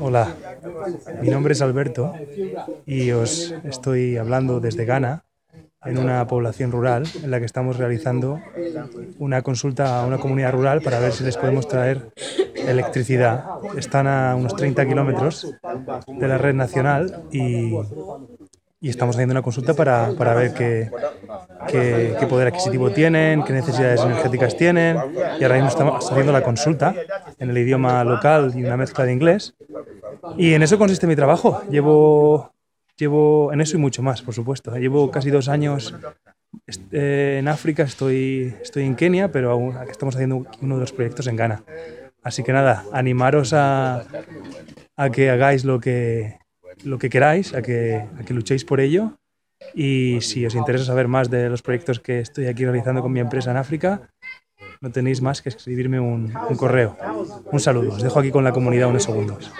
Hola, mi nombre es Alberto y os estoy hablando desde Ghana, en una población rural en la que estamos realizando una consulta a una comunidad rural para ver si les podemos traer electricidad. Están a unos 30 kilómetros de la red nacional y, y estamos haciendo una consulta para, para ver qué, qué, poder adquisitivo tienen, qué necesidades energéticas tienen. Y ahora mismo estamos haciendo la consulta en el idioma local y una mezcla de inglés. Y en eso consiste mi trabajo. Llevo, llevo en eso y mucho más, por supuesto. Llevo casi dos años eh, en África, estoy, estoy en Kenia, pero estamos haciendo uno de los proyectos en Ghana. Así que nada, animaros a, a que hagáis lo que, lo que queráis, a que, a que luchéis por ello. Y si os interesa saber más de los proyectos que estoy aquí realizando con mi empresa en África, no tenéis más que escribirme un, un correo. Un saludo. Os dejo aquí con la comunidad unos segundos.